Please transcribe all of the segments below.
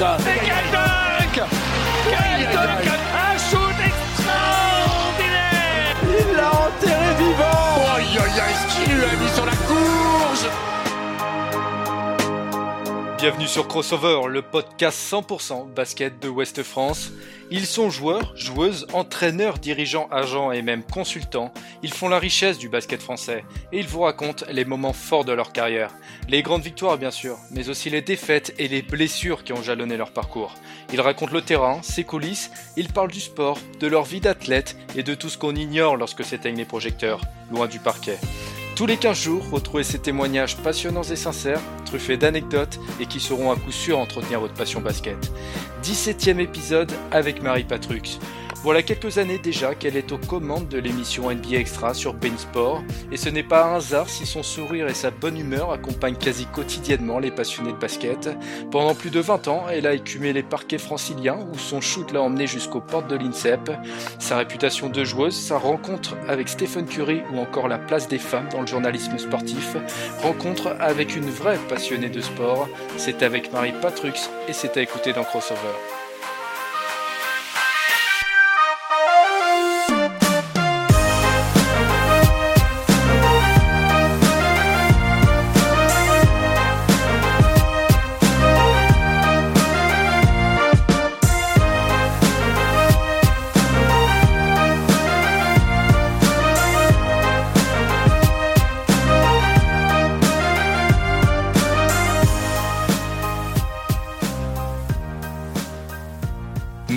décollage. Et quel dunk Quel dunk Bienvenue sur Crossover, le podcast 100% basket de Ouest France. Ils sont joueurs, joueuses, entraîneurs, dirigeants, agents et même consultants. Ils font la richesse du basket français et ils vous racontent les moments forts de leur carrière. Les grandes victoires bien sûr, mais aussi les défaites et les blessures qui ont jalonné leur parcours. Ils racontent le terrain, ses coulisses, ils parlent du sport, de leur vie d'athlète et de tout ce qu'on ignore lorsque s'éteignent les projecteurs, loin du parquet. Tous les 15 jours, retrouvez ces témoignages passionnants et sincères, truffés d'anecdotes et qui sauront à coup sûr entretenir votre passion basket. 17ème épisode avec Marie Patrux. Voilà quelques années déjà qu'elle est aux commandes de l'émission NBA Extra sur Sport, et ce n'est pas un hasard si son sourire et sa bonne humeur accompagnent quasi quotidiennement les passionnés de basket. Pendant plus de 20 ans, elle a écumé les parquets franciliens où son shoot l'a emmené jusqu'aux portes de l'INSEP. Sa réputation de joueuse, sa rencontre avec Stephen Curry ou encore la place des femmes dans le journalisme sportif, rencontre avec une vraie passionnée de sport, c'est avec Marie Patrux et c'est à écouter dans Crossover.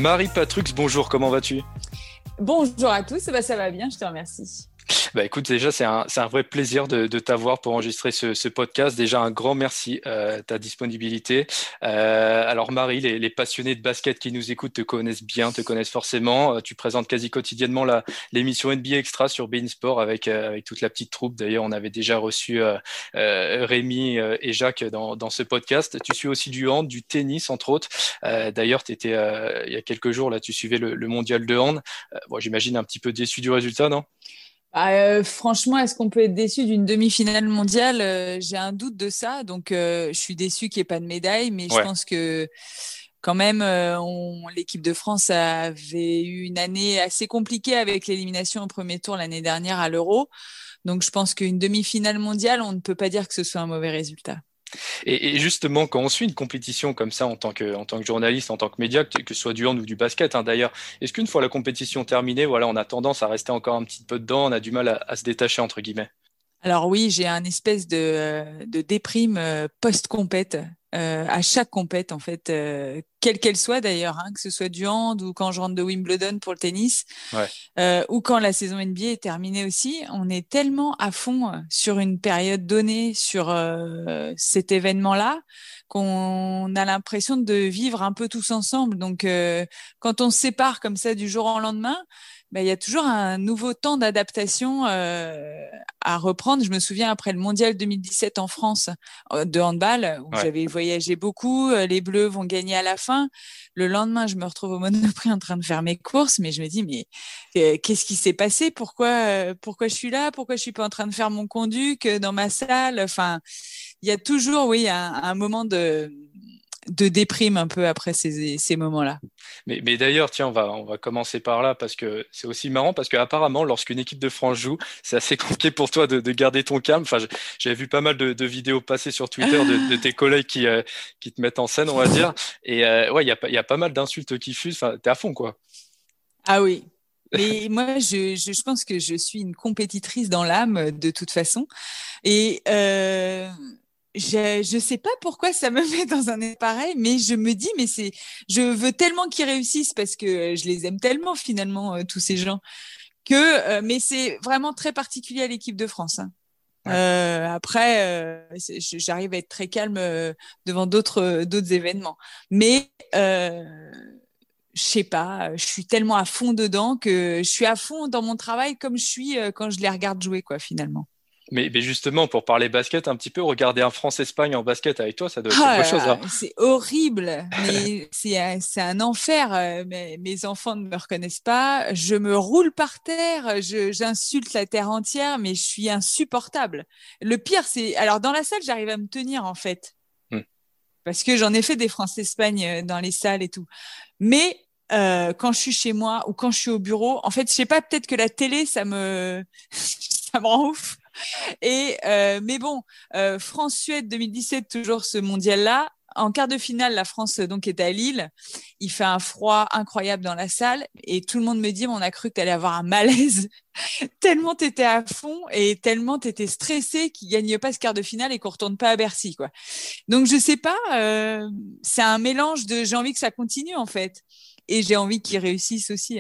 Marie Patrux, bonjour, comment vas-tu? Bonjour à tous, bah, ça va bien, je te remercie. Bah écoute, déjà, c'est un, un, vrai plaisir de, t'avoir pour enregistrer ce, podcast. Déjà, un grand merci euh, ta disponibilité. Euh, alors, Marie, les, passionnés de basket qui nous écoutent te connaissent bien, te connaissent forcément. Euh, tu présentes quasi quotidiennement l'émission NBA Extra sur Bein Sport avec, euh, avec toute la petite troupe. D'ailleurs, on avait déjà reçu Rémi et Jacques dans, dans, ce podcast. Tu suis aussi du hand, du tennis, entre autres. D'ailleurs, tu étais, il y a quelques jours, là, tu suivais le, le mondial de hand. bon, J'imagine un petit peu déçu du résultat, non? Euh, franchement, est-ce qu'on peut être déçu d'une demi-finale mondiale? Euh, J'ai un doute de ça. Donc, euh, je suis déçu qu'il n'y ait pas de médaille, mais ouais. je pense que quand même, l'équipe de France avait eu une année assez compliquée avec l'élimination au premier tour l'année dernière à l'Euro. Donc, je pense qu'une demi-finale mondiale, on ne peut pas dire que ce soit un mauvais résultat. Et, justement, quand on suit une compétition comme ça en tant que, journaliste, en tant que média, que, ce soit du hand ou du basket hein, d'ailleurs, est-ce qu'une fois la compétition terminée, voilà, on a tendance à rester encore un petit peu dedans, on a du mal à, se détacher entre guillemets? Alors oui, j'ai un espèce de, de déprime post-compète euh, à chaque compète en fait, euh, quelle qu'elle soit d'ailleurs, hein, que ce soit du hand ou quand je rentre de Wimbledon pour le tennis, ouais. euh, ou quand la saison NBA est terminée aussi, on est tellement à fond sur une période donnée, sur euh, cet événement-là, qu'on a l'impression de vivre un peu tous ensemble. Donc euh, quand on se sépare comme ça du jour au lendemain, ben, il y a toujours un nouveau temps d'adaptation euh, à reprendre. Je me souviens après le mondial 2017 en France euh, de handball, où ouais. j'avais voyagé beaucoup, euh, les Bleus vont gagner à la fin. Le lendemain, je me retrouve au Monoprix en train de faire mes courses, mais je me dis, mais euh, qu'est-ce qui s'est passé? Pourquoi, euh, pourquoi je suis là? Pourquoi je suis pas en train de faire mon conduc dans ma salle? Enfin, il y a toujours, oui, un, un moment de de déprime un peu après ces, ces moments-là. Mais, mais d'ailleurs, tiens, on va, on va commencer par là parce que c'est aussi marrant parce qu'apparemment, lorsqu'une équipe de France joue, c'est assez compliqué pour toi de, de, garder ton calme. Enfin, j'avais vu pas mal de, de, vidéos passer sur Twitter de, de tes collègues qui, euh, qui te mettent en scène, on va dire. Et euh, ouais, il y a, y a pas mal d'insultes qui fusent. Enfin, t'es à fond, quoi. Ah oui, et moi, je, je, je, pense que je suis une compétitrice dans l'âme de toute façon. Et euh, je ne sais pas pourquoi ça me met dans un état pareil, mais je me dis, mais c'est, je veux tellement qu'ils réussissent parce que je les aime tellement finalement euh, tous ces gens que, euh, mais c'est vraiment très particulier à l'équipe de France. Hein. Ouais. Euh, après, euh, j'arrive à être très calme euh, devant d'autres d'autres événements, mais je sais pas, je suis tellement à fond dedans que je suis à fond dans mon travail comme je suis quand je les regarde jouer quoi finalement. Mais, mais, justement, pour parler basket un petit peu, regarder un France-Espagne en basket avec toi, ça doit être ah, quelque chose. Hein. C'est horrible, mais c'est un enfer. Mes, mes, enfants ne me reconnaissent pas. Je me roule par terre, j'insulte la terre entière, mais je suis insupportable. Le pire, c'est... Alors, dans la salle, j'arrive à me tenir, en fait. Hmm. parce que j'en ai fait des France-Espagne dans les salles et tout. Mais euh, quand je suis chez moi ou quand je suis au bureau, en fait, je sais pas, peut-être que la télé, ça me, ça me rend ouf. Et euh, mais bon, euh, France-Suède 2017, toujours ce mondial-là. En quart de finale, la France donc est à Lille. Il fait un froid incroyable dans la salle et tout le monde me dit, on a cru que tu allais avoir un malaise tellement tu étais à fond et tellement tu étais stressé qu'il gagne pas ce quart de finale et qu'on retourne pas à Bercy quoi. Donc je sais pas, euh, c'est un mélange de j'ai envie que ça continue en fait et j'ai envie qu'ils réussissent aussi.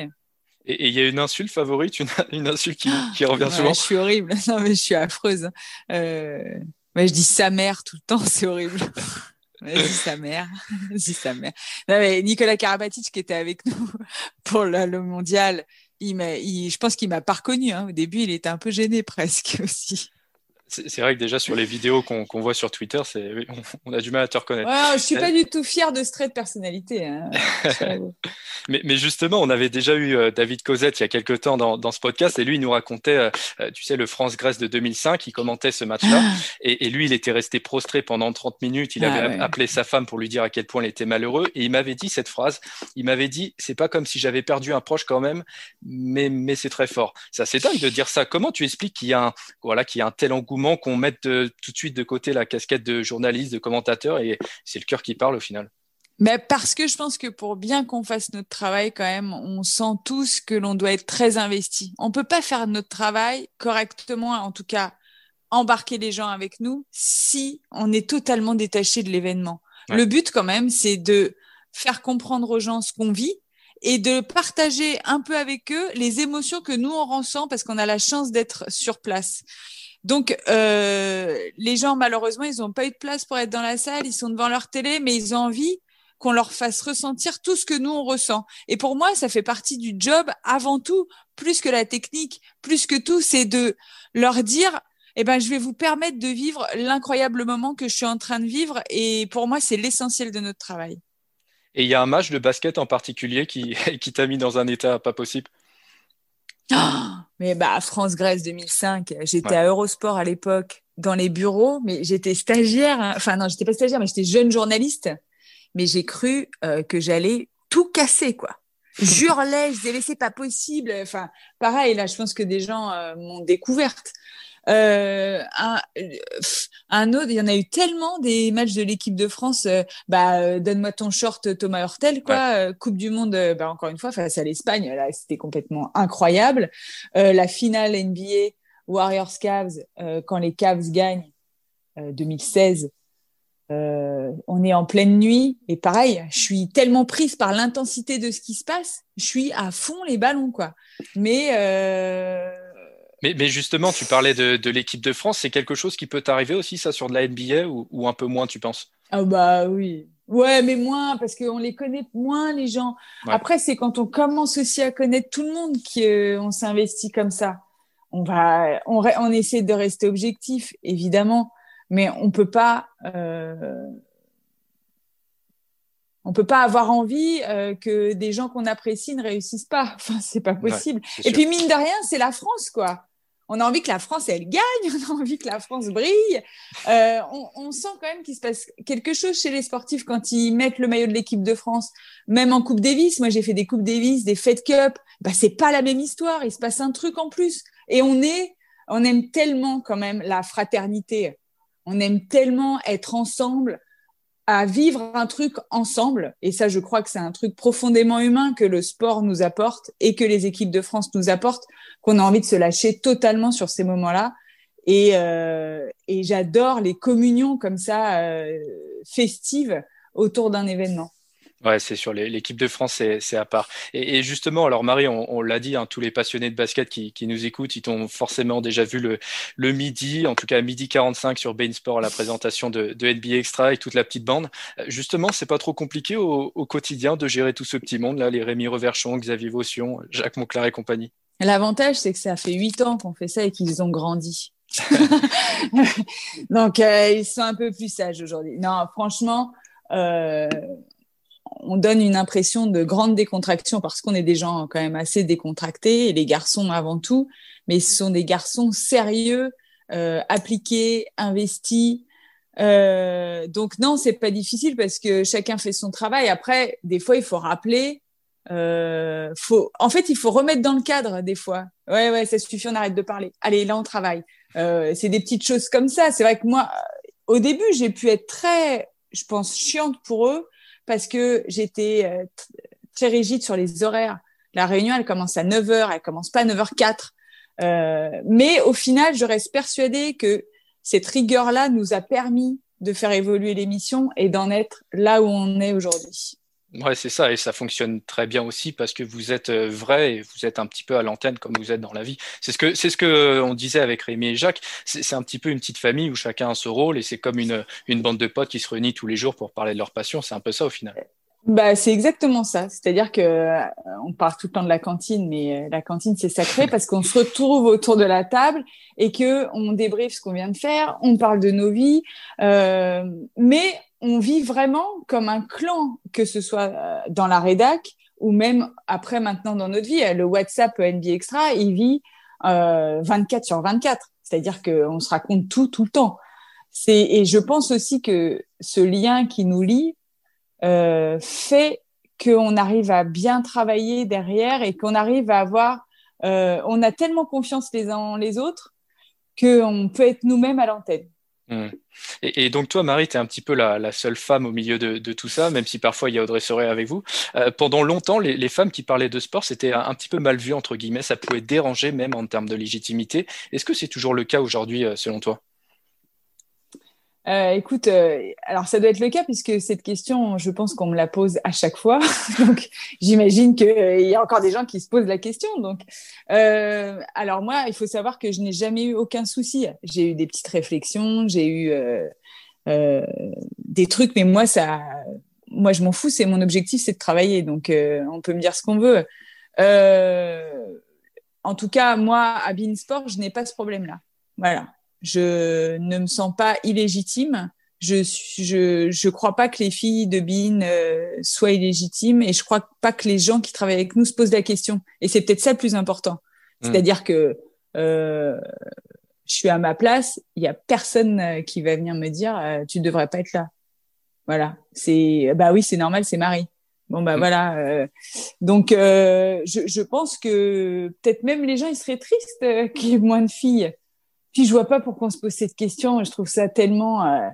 Et il y a une insulte favorite, une, une insulte qui, qui revient souvent. Je suis horrible, non mais je suis affreuse. Euh, je dis sa mère tout le temps, c'est horrible. je dis sa mère, je dis sa mère. Non, mais Nicolas Karabatic qui était avec nous pour le, le mondial, il, il je pense qu'il m'a pas reconnu. Hein. Au début, il était un peu gêné presque aussi. C'est vrai que déjà sur les vidéos qu'on voit sur Twitter, on, on, a du mal à te reconnaître. Ouais, je suis pas du tout fier de ce trait de personnalité. Hein. mais, mais, justement, on avait déjà eu euh, David Cosette il y a quelques temps dans, dans ce podcast et lui il nous racontait, euh, euh, tu sais, le France-Grèce de 2005. Il commentait ce match-là ah. et, et, lui il était resté prostré pendant 30 minutes. Il ah, avait appelé sa femme pour lui dire à quel point il était malheureux et il m'avait dit cette phrase. Il m'avait dit, c'est pas comme si j'avais perdu un proche quand même, mais, mais c'est très fort. Ça c'est dingue de dire ça. Comment tu expliques qu'il y a un, voilà, qu'il y a un tel engouement qu'on mette tout de suite de côté la casquette de journaliste, de commentateur, et c'est le cœur qui parle au final. Mais parce que je pense que pour bien qu'on fasse notre travail, quand même, on sent tous que l'on doit être très investi. On peut pas faire notre travail correctement, en tout cas embarquer les gens avec nous, si on est totalement détaché de l'événement. Le but, quand même, c'est de faire comprendre aux gens ce qu'on vit et de partager un peu avec eux les émotions que nous on ressent parce qu'on a la chance d'être sur place. Donc, euh, les gens, malheureusement, ils n'ont pas eu de place pour être dans la salle, ils sont devant leur télé, mais ils ont envie qu'on leur fasse ressentir tout ce que nous, on ressent. Et pour moi, ça fait partie du job avant tout, plus que la technique, plus que tout, c'est de leur dire, eh ben, je vais vous permettre de vivre l'incroyable moment que je suis en train de vivre. Et pour moi, c'est l'essentiel de notre travail. Et il y a un match de basket en particulier qui, qui t'a mis dans un état pas possible mais bah, France-Grèce 2005, j'étais à Eurosport à l'époque, dans les bureaux, mais j'étais stagiaire. Hein. Enfin, non, j'étais pas stagiaire, mais j'étais jeune journaliste. Mais j'ai cru euh, que j'allais tout casser, quoi. J'hurlais, je disais, c'est pas possible. Enfin, pareil, là, je pense que des gens euh, m'ont découverte. Euh, un, un, autre, il y en a eu tellement des matchs de l'équipe de France. Euh, bah, euh, donne-moi ton short, Thomas Hurtel, quoi. Coupe du Monde, bah, encore une fois, face à l'Espagne, là, c'était complètement incroyable. la finale NBA Warriors Cavs, quand les Cavs gagnent 2016. on est en pleine nuit et pareil, je suis tellement prise par l'intensité de ce qui se passe, je suis à fond les ballons quoi. Mais mais, justement, tu parlais de, l'équipe de France. C'est quelque chose qui peut t'arriver aussi, ça, sur de la NBA ou, un peu moins, tu penses? Ah, bah oui. Ouais, mais moins, parce qu'on les connaît moins, les gens. Après, c'est quand on commence aussi à connaître tout le monde qu'on s'investit comme ça. On, va, on, on essaie de rester objectif, évidemment, mais on peut pas. Euh, on peut pas avoir envie euh, que des gens qu'on apprécie ne réussissent pas. Enfin, c'est pas possible. et puis mine de rien, c'est la France, quoi on a envie que la France, elle gagne, on a envie que la France brille. Euh, on, sent quand même qu'il se passe quelque chose chez les sportifs quand ils mettent le maillot de l'équipe de France, même en Coupe Davis. Moi, j'ai fait des Coupes Davis, des Fed Cup. Bah, c'est pas la même histoire. Il se passe un truc en plus. Et on est, on aime tellement quand même la fraternité. On aime tellement être ensemble à vivre un truc ensemble. Et ça, je crois que c'est un truc profondément humain que le sport nous apporte et que les équipes de France nous apportent, qu'on a envie de se lâcher totalement sur ces moments-là. Et, euh, et j'adore les communions comme ça, euh, festives, autour d'un événement. Ouais, c'est sûr. L'équipe de France, c'est à part. Et, justement, alors Marie, on, l'a dit, hein, tous les passionnés de basket qui, nous écoutent, ils t'ont forcément déjà vu le, le, midi, en tout cas midi 45 sur Bain Sport, la présentation de, de, NBA Extra et toute la petite bande. Euh, justement, c'est pas trop compliqué au, quotidien de gérer tout ce petit monde là, les Rémi Reverchon, Xavier Vaution, Jacques Monclar et compagnie. L'avantage, c'est que ça fait huit ans qu'on fait ça et qu'ils ont grandi. Donc, euh, ils sont un peu plus sages aujourd'hui. Non, franchement, euh, on donne une impression de grande décontraction parce qu'on est des gens quand même assez décontractés, et les garçons avant tout, mais ce sont des garçons sérieux, euh, appliqués, investis, Euh, donc non, c'est pas difficile parce que chacun fait son travail. Après, des fois, il faut rappeler. Euh, faut, en fait, il faut remettre dans le cadre des fois. Ouais, ouais, ça suffit, on arrête de parler. Allez, là, on travaille. Euh, c'est des petites choses comme ça. C'est vrai que moi, au début, j'ai pu être très, je pense, chiante pour eux parce que j'étais euh, très rigide sur les horaires. La réunion, elle commence à 9h, elle commence pas à 9h04. Euh, mais au final, je reste persuadée que cette rigueur-là nous a permis de faire évoluer l'émission et d'en être là où on est aujourd'hui. Ouais, c'est ça, et ça fonctionne très bien aussi parce que vous êtes euh, vrai et vous êtes un petit peu à l'antenne comme vous êtes dans la vie. C'est ce que c'est ce que euh, on disait avec Rémi et Jacques. C'est un petit peu une petite famille où chacun a ce rôle et c'est comme une, une bande de potes qui se réunit tous les jours pour parler de leur passion. C'est un peu ça au final. Bah, c'est exactement ça. C'est-à-dire que euh, on parle tout le temps de la cantine, mais euh, la cantine c'est sacré parce qu'on se retrouve autour de la table et que on débriefe ce qu'on vient de faire, on parle de nos vies, euh, mais on vit vraiment comme un clan, que ce soit euh, dans la rédac ou même après maintenant dans notre vie. Le WhatsApp NBA Extra, il vit euh, 24 sur 24. C'est-à-dire qu'on se raconte tout tout le temps. C'est et je pense aussi que ce lien qui nous lie euh, fait qu'on arrive à bien travailler derrière et qu'on arrive à avoir, euh, on a tellement confiance les uns en les autres qu'on peut être nous-mêmes à l'antenne. Mmh. Et, donc toi, Marie, tu es un petit peu la, la, seule femme au milieu de, tout ça, même si parfois il y a Audrey Soré avec vous. Euh, pendant longtemps, les, les, femmes qui parlaient de sport, c'était un, un, petit peu mal vu, entre guillemets, ça pouvait déranger même en termes de légitimité. Est-ce que c'est toujours le cas aujourd'hui, euh, selon toi? Euh, écoute, euh, alors ça doit être le cas puisque cette question, je pense qu'on me la pose à chaque fois. donc, j'imagine qu'il euh, y a encore des gens qui se posent la question. Donc, euh, alors moi, il faut savoir que je n'ai jamais eu aucun souci. J'ai eu des petites réflexions, j'ai eu des trucs, mais moi, ça, moi, je m'en fous. C'est mon objectif, c'est de travailler. Donc, on peut me dire ce qu'on veut. en tout cas, moi, à Beansport, je n'ai pas ce problème-là. Voilà je ne me sens pas illégitime. Je je je crois pas que les filles de Bean euh, soient illégitimes et je crois pas que les gens qui travaillent avec nous se posent la question. Et c'est peut-être ça le plus important. Mmh. C'est-à-dire que euh, je suis à ma place, il y a personne euh, qui va venir me dire euh, tu devrais pas être là. Voilà, c'est bah oui, c'est normal, c'est Marie. Bon bah mmh. voilà. Euh, donc je, je pense que peut-être même les gens ils seraient tristes qu'il y ait moins de filles puis je vois pas pourquoi on se pose cette question. Je trouve ça tellement. Euh,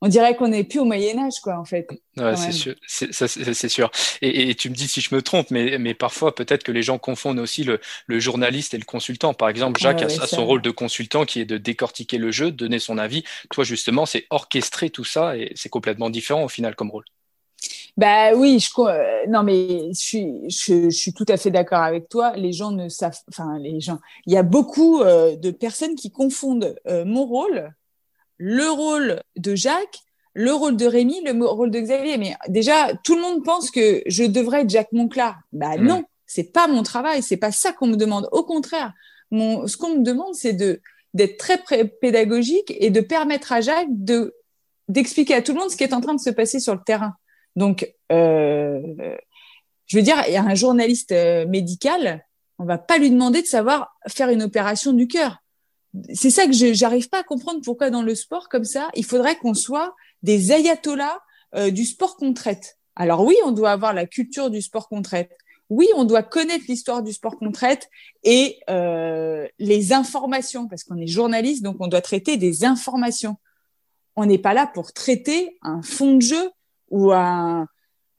on dirait qu'on n'est plus au Moyen Âge, quoi, en fait. Ouais, c'est sûr. C'est sûr. Et, et, tu me dis si je me trompe, mais, mais parfois peut-être que les gens confondent aussi le, le, journaliste et le consultant. Par exemple, Jacques ouais, a, a, son rôle de consultant qui est de décortiquer le jeu, de donner son avis. Toi, justement, c'est orchestrer tout ça et c'est complètement différent au final comme rôle. Bah oui, je, euh, non mais je suis, je, je suis tout à fait d'accord avec toi. Les gens ne savent, enfin les gens, il y a beaucoup euh, de personnes qui confondent euh, mon rôle, le rôle de Jacques, le rôle de Rémi, le rôle de Xavier. Mais déjà, tout le monde pense que je devrais être Jacques Monclar. Bah mmh. non, c'est pas mon travail, c'est pas ça qu'on me demande. Au contraire, mon, ce qu'on me demande, c'est de d'être très pédagogique et de permettre à Jacques de d'expliquer à tout le monde ce qui est en train de se passer sur le terrain. Donc, euh, je veux dire, il y a un journaliste euh, médical, on va pas lui demander de savoir faire une opération du cœur. C'est ça que j'arrive pas à comprendre pourquoi dans le sport comme ça, il faudrait qu'on soit des ayatollahs euh, du sport qu'on traite. Alors oui, on doit avoir la culture du sport qu'on traite. Oui, on doit connaître l'histoire du sport qu'on traite et les informations, parce qu'on est journaliste, donc on doit traiter des informations. On n'est pas là pour traiter un fond de jeu ou un,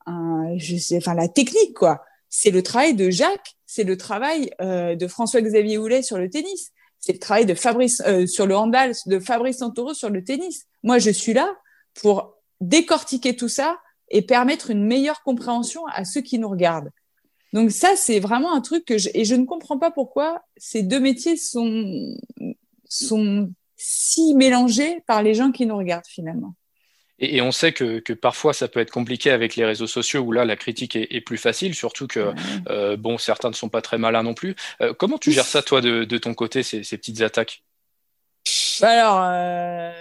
un je sais, enfin la technique quoi. C'est le travail de Jacques, c'est le travail euh, de François-Xavier Houlet sur le tennis, c'est le travail de Fabrice euh, sur le handball, de Fabrice Santoro sur le tennis. Moi, je suis là pour décortiquer tout ça et permettre une meilleure compréhension à ceux qui nous regardent. Donc ça, c'est vraiment un truc que je, et je ne comprends pas pourquoi ces deux métiers sont sont si mélangés par les gens qui nous regardent finalement. Et, et, on sait que, que, parfois ça peut être compliqué avec les réseaux sociaux où là la critique est, est plus facile, surtout que euh, bon certains ne sont pas très malins non plus. Euh, comment tu gères ça toi de, de ton côté ces, ces, petites attaques? Alors euh,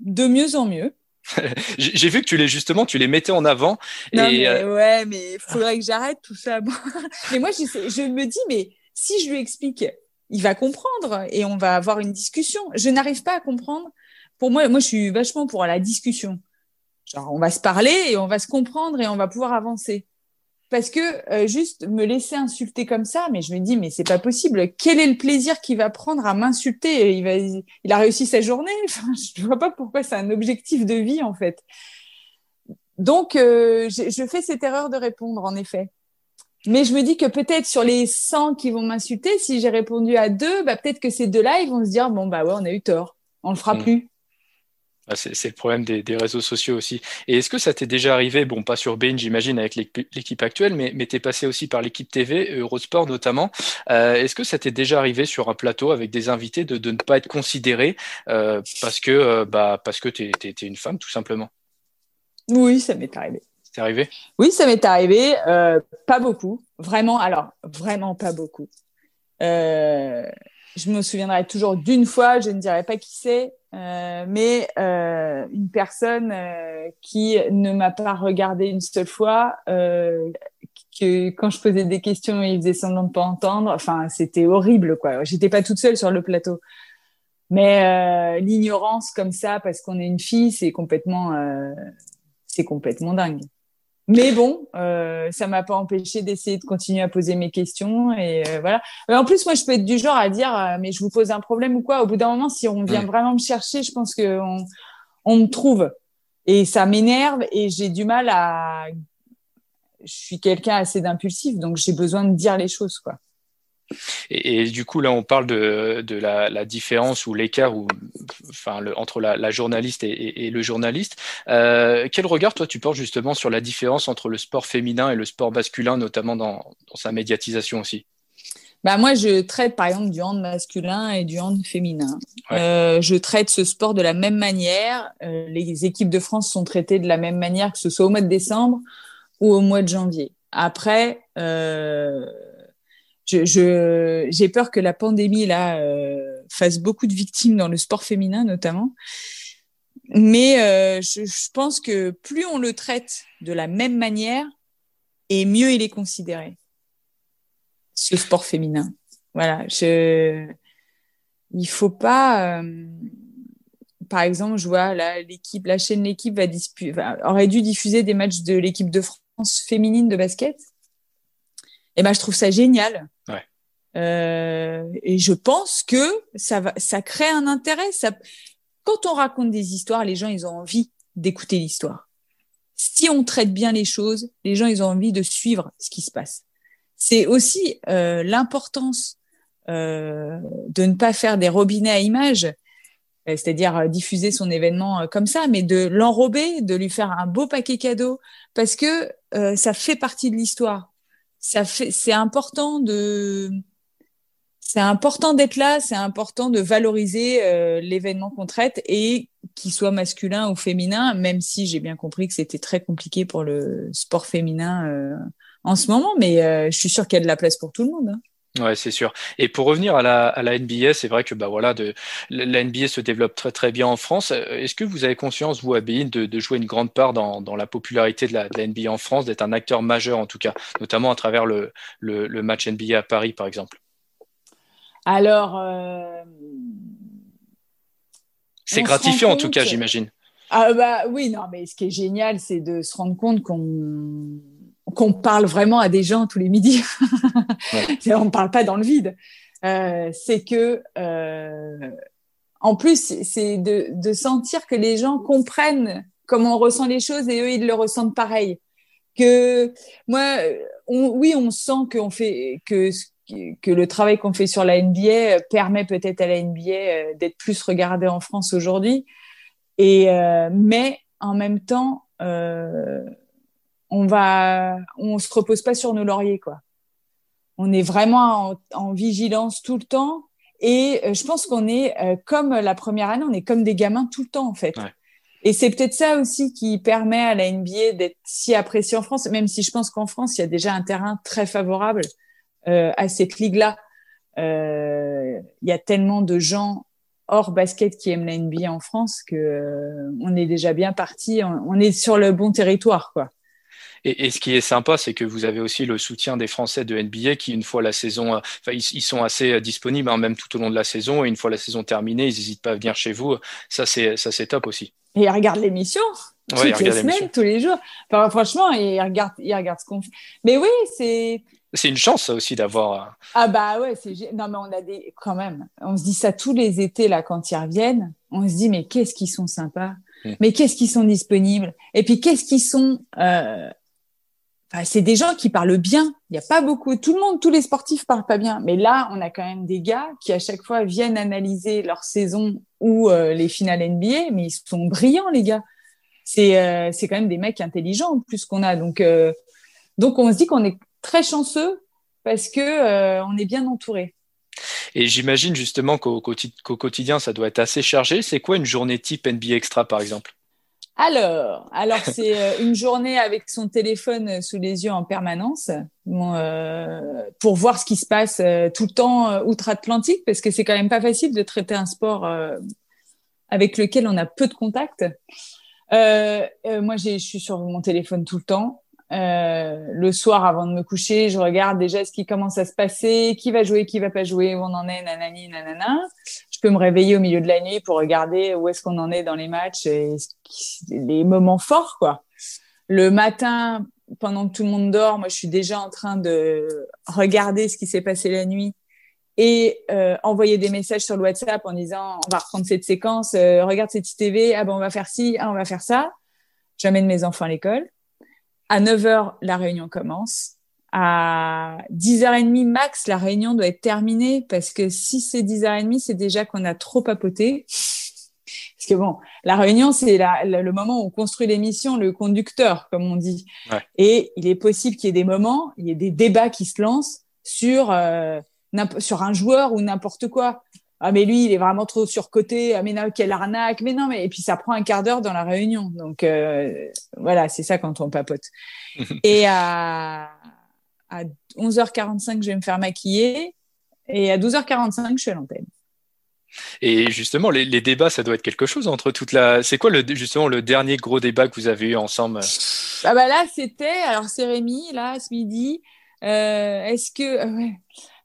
de mieux en mieux. J'ai vu que tu les justement tu les mettais en avant. Non, et, mais, euh, ouais, mais faudrait que j'arrête tout ça. mais moi je, je me dis mais si je lui explique, il va comprendre et on va avoir une discussion. Je n'arrive pas à comprendre pour moi, moi, je suis vachement pour la discussion. Genre, on va se parler et on va se comprendre et on va pouvoir avancer. Parce que euh, juste me laisser insulter comme ça, mais je me dis, mais c'est pas possible. Quel est le plaisir qu'il va prendre à m'insulter? Il, va, il a réussi sa journée? Enfin, je vois pas pourquoi c'est un objectif de vie en fait. Donc, euh, je fais cette erreur de répondre, en effet. Mais je me dis que peut-être sur les 100 qui vont m'insulter, si j'ai répondu à deux, bah, peut-être que ces deux-là, ils vont se dire, bon, bah ouais, on a eu tort. On le fera hmm. plus. Ah, c'est le problème des, réseaux sociaux aussi. Et est-ce que ça t'est déjà arrivé, bon, pas sur Bein, j'imagine, avec l'équipe actuelle, mais, mais tu es passé aussi par l'équipe TV, Eurosport notamment. Euh, est-ce que ça t'est déjà arrivé sur un plateau avec des invités de, ne pas être considéré euh, parce que, euh, bah, parce que tu es, une femme, tout simplement? Oui, ça m'est arrivé. C'est arrivé? Oui, ça m'est arrivé. pas beaucoup. Vraiment, alors, vraiment pas beaucoup. je me souviendrai toujours d'une fois, je ne dirais pas qui c'est, euh, mais euh, une personne euh, qui ne m'a pas regardé une seule fois, euh, que quand je posais des questions, il faisait semblant de pas entendre. Enfin, c'était horrible, quoi. J'étais pas toute seule sur le plateau. Mais l'ignorance comme ça, parce qu'on est une fille, c'est complètement, c'est complètement dingue. Mais bon, euh, ça m'a pas empêché d'essayer de continuer à poser mes questions et euh, voilà. Mais en plus, moi, je peux être du genre à dire, euh, mais je vous pose un problème ou quoi. Au bout d'un moment, si on vient vraiment me chercher, je pense que on, on me trouve et ça m'énerve et j'ai du mal à. Je suis quelqu'un assez d'impulsif, donc j'ai besoin de dire les choses, quoi. Et, du coup, là, on parle de, la, différence ou l'écart enfin, entre la, journaliste et, le journaliste. Euh, quel regard, toi, tu portes justement sur la différence entre le sport féminin et le sport masculin, notamment dans, sa médiatisation aussi? Bah moi, je traite par exemple du hand masculin et du hand féminin. Euh, je traite ce sport de la même manière. Euh, les équipes de France sont traitées de la même manière, que ce soit au mois de décembre ou au mois de janvier. Après, je, j'ai peur que la pandémie là euh, fasse beaucoup de victimes dans le sport féminin notamment. Mais euh, je, je, pense que plus on le traite de la même manière, et mieux il est considéré. Ce sport féminin. Voilà. Je, il faut pas. Euh, par exemple, je vois là l'équipe, la chaîne l'équipe aurait dû diffuser des matchs de l'équipe de France féminine de basket eh ben, je trouve ça génial. Euh, et je pense que ça va, ça crée un intérêt. Ça, quand on raconte des histoires, les gens, ils ont envie d'écouter l'histoire. Si on traite bien les choses, les gens, ils ont envie de suivre ce qui se passe. C'est aussi euh, l'importance euh, de ne pas faire des robinets à images, euh, c'est-à-dire euh, diffuser son événement comme ça, mais de l'enrober, de lui faire un beau paquet cadeau, parce que ça fait partie de l'histoire ça fait, c'est important de, c'est important d'être là, c'est important de valoriser euh, l'événement qu'on traite et qu'il soit masculin ou féminin, même si j'ai bien compris que c'était très compliqué pour le sport féminin euh, en ce moment, mais euh, je suis sûre qu'il y a de la place pour tout le monde. Hein. Ouais, c'est sûr. Et pour revenir à la, NBA, c'est vrai que bah voilà, de, la NBA se développe très très bien en France. Est-ce que vous avez conscience, vous, Abéine, de, de jouer une grande part dans, la popularité de la, NBA en France, d'être un acteur majeur en tout cas, notamment à travers le match NBA à Paris, par exemple? Alors, euh... c'est gratifiant en tout cas, j'imagine. Ah bah oui, non, mais ce qui est génial, c'est de se rendre compte qu'on qu'on parle vraiment à des gens tous les midis. on ne parle pas dans le vide. Euh, c'est que, euh, en plus, c'est de, de, sentir que les gens comprennent comment on ressent les choses et eux, ils le ressentent pareil. Que moi, on, oui, on sent qu'on fait que que le travail qu'on fait sur la NBA permet peut-être à la NBA euh, d'être plus regardée en France aujourd'hui. Et euh, mais en même temps, euh, on va, on se repose pas sur nos lauriers, quoi. On est vraiment en, vigilance tout le temps. Et euh, je pense qu'on est euh, comme la première année, on est comme des gamins tout le temps, en fait. Et c'est peut-être ça aussi qui permet à la NBA d'être si appréciée en France, même si je pense qu'en France, il y a déjà un terrain très favorable euh, à cette ligue-là. il y a tellement de gens hors basket qui aiment la NBA en France que on est déjà bien parti. On, on est sur le bon territoire, quoi. Et, ce qui est sympa, c'est que vous avez aussi le soutien des Français de NBA qui, une fois la saison, enfin, ils, sont assez disponibles, hein, même tout au long de la saison. Et une fois la saison terminée, ils n'hésitent pas à venir chez vous. Ça, c'est ça, c'est top aussi. Et ils regardent l'émission toutes les semaines, tous les jours. Enfin, franchement, ils regardent, ils regardent ce qu'on fait. Mais oui, c'est. C'est une chance, ça aussi, d'avoir. Ah bah ouais, c'est. Non, mais on a des. Quand même, on se dit ça tous les étés, là, quand ils reviennent. On se dit, mais qu'est-ce qu'ils sont sympas. Mm. Mais qu'est-ce qu'ils sont disponibles. Et puis, qu'est-ce qu'ils sont. Euh, c'est des gens qui parlent bien. Il n'y a pas beaucoup. Tout le monde, tous les sportifs parlent pas bien. Mais là, on a quand même des gars qui à chaque fois viennent analyser leur saison ou euh, les finales NBA, mais ils sont brillants, les gars. C'est euh, c'est quand même des mecs intelligents plus qu'on a. Donc euh, donc on se dit qu'on est très chanceux parce que on est bien entouré. Et j'imagine justement qu'au quotidien, ça doit être assez chargé. C'est quoi une journée type NBA Extra, par exemple? Alors, alors c'est euh, une journée avec son téléphone sous les yeux en permanence euh, pour voir ce qui se passe euh, tout le temps outre-Atlantique, parce que c'est quand même pas facile de traiter un sport avec lequel on a peu de contact. moi, je suis sur mon téléphone tout le temps. Euh, le soir avant de me coucher, je regarde déjà ce qui commence à se passer, qui va jouer, qui va pas jouer, où on en est, nanani, nanana. Je peux me réveiller au milieu de la nuit pour regarder où est-ce qu'on en est dans les matchs et les moments forts, quoi. Le matin, pendant que tout le monde dort, moi, je suis déjà en train de regarder ce qui s'est passé la nuit et euh, envoyer des messages sur le WhatsApp en disant on va reprendre cette séquence, euh, regarde cette TV, ah ben on va faire ci, ah on va faire ça. J'amène mes enfants à l'école à 9h, la réunion commence. À 10h30 max, la réunion doit être terminée parce que si c'est 10h30, c'est déjà qu'on a trop papoté. Parce que bon, la réunion, c'est le moment où on construit l'émission, le conducteur, comme on dit. Et il est possible qu'il y ait des moments, il y ait des débats qui se lancent sur, euh, sur un joueur ou n'importe quoi ah mais lui il est vraiment trop surcoté ah mais non quelle arnaque mais non mais et puis ça prend un quart d'heure dans la réunion donc euh, voilà c'est ça quand on papote et à, à 11h45 je vais me faire maquiller et à 12h45 je suis à l'antenne et justement, les, débats, ça doit être quelque chose entre toute la. C'est quoi le, justement le dernier gros débat que vous avez eu ensemble? Ah bah Là, c'était. Alors, c'est Rémi, là, ce midi. Euh, est-ce que. Ouais.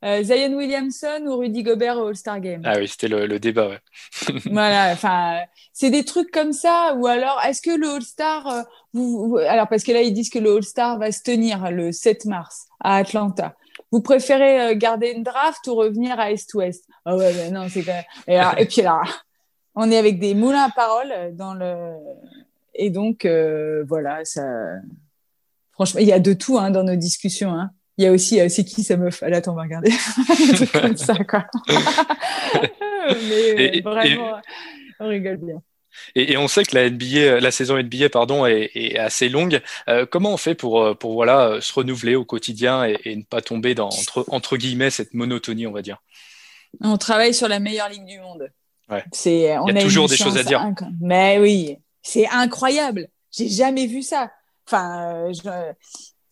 Euh, Zion Williamson ou Rudy Gobert au All-Star Game. Ah oui, c'était le, débat, ouais. voilà, enfin, c'est des trucs comme ça. Ou alors, est-ce que le All-Star, euh, vous, alors parce que là, ils disent que le All-Star va se tenir le 7 mars à Atlanta. Vous préférez euh, garder une draft ou revenir à Est-Ouest Ah ouais, non, c'est et, et, puis là, on est avec des moulins à parole dans le. Et donc, voilà, ça. Franchement, il y a de tout hein, dans nos discussions. Hein il y a aussi euh, c'est qui sa meuf Allez, attends, on va regarder. comme ça, quoi. Mais vraiment, on rigole bien. Et, on sait que la NBA, la saison NBA, pardon, est, assez longue. Euh, comment on fait pour, euh, pour voilà, se renouveler au quotidien et, ne pas tomber dans entre, entre, guillemets cette monotonie, on va dire? On travaille sur la meilleure ligue du monde. Ouais. C'est, on Il y a, toujours des choses à dire. Mais oui, c'est incroyable. J'ai jamais vu ça. Enfin, je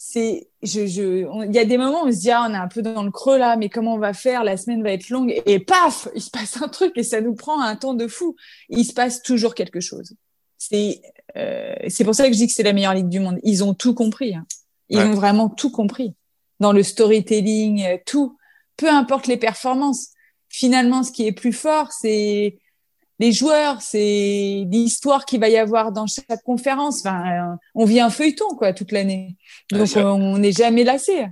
c'est je, je il y a des moments où on se dit ah on est un peu dans le creux là mais comment on va faire? La semaine va être longue. Et paf il se passe un truc et ça nous prend un temps de fou. Il se passe toujours quelque chose. C'est euh, c'est pour ça que je dis que c'est la meilleure ligue du monde. Ils ont tout compris hein. ils ont vraiment tout compris. Dans le storytelling euh, tout. Peu importe les performances. Finalement ce qui est plus fort c'est les joueurs, c'est l'histoire qu'il va y avoir dans chaque conférence. Enfin, euh, on vit un feuilleton quoi toute l'année, donc on n'est jamais lassé.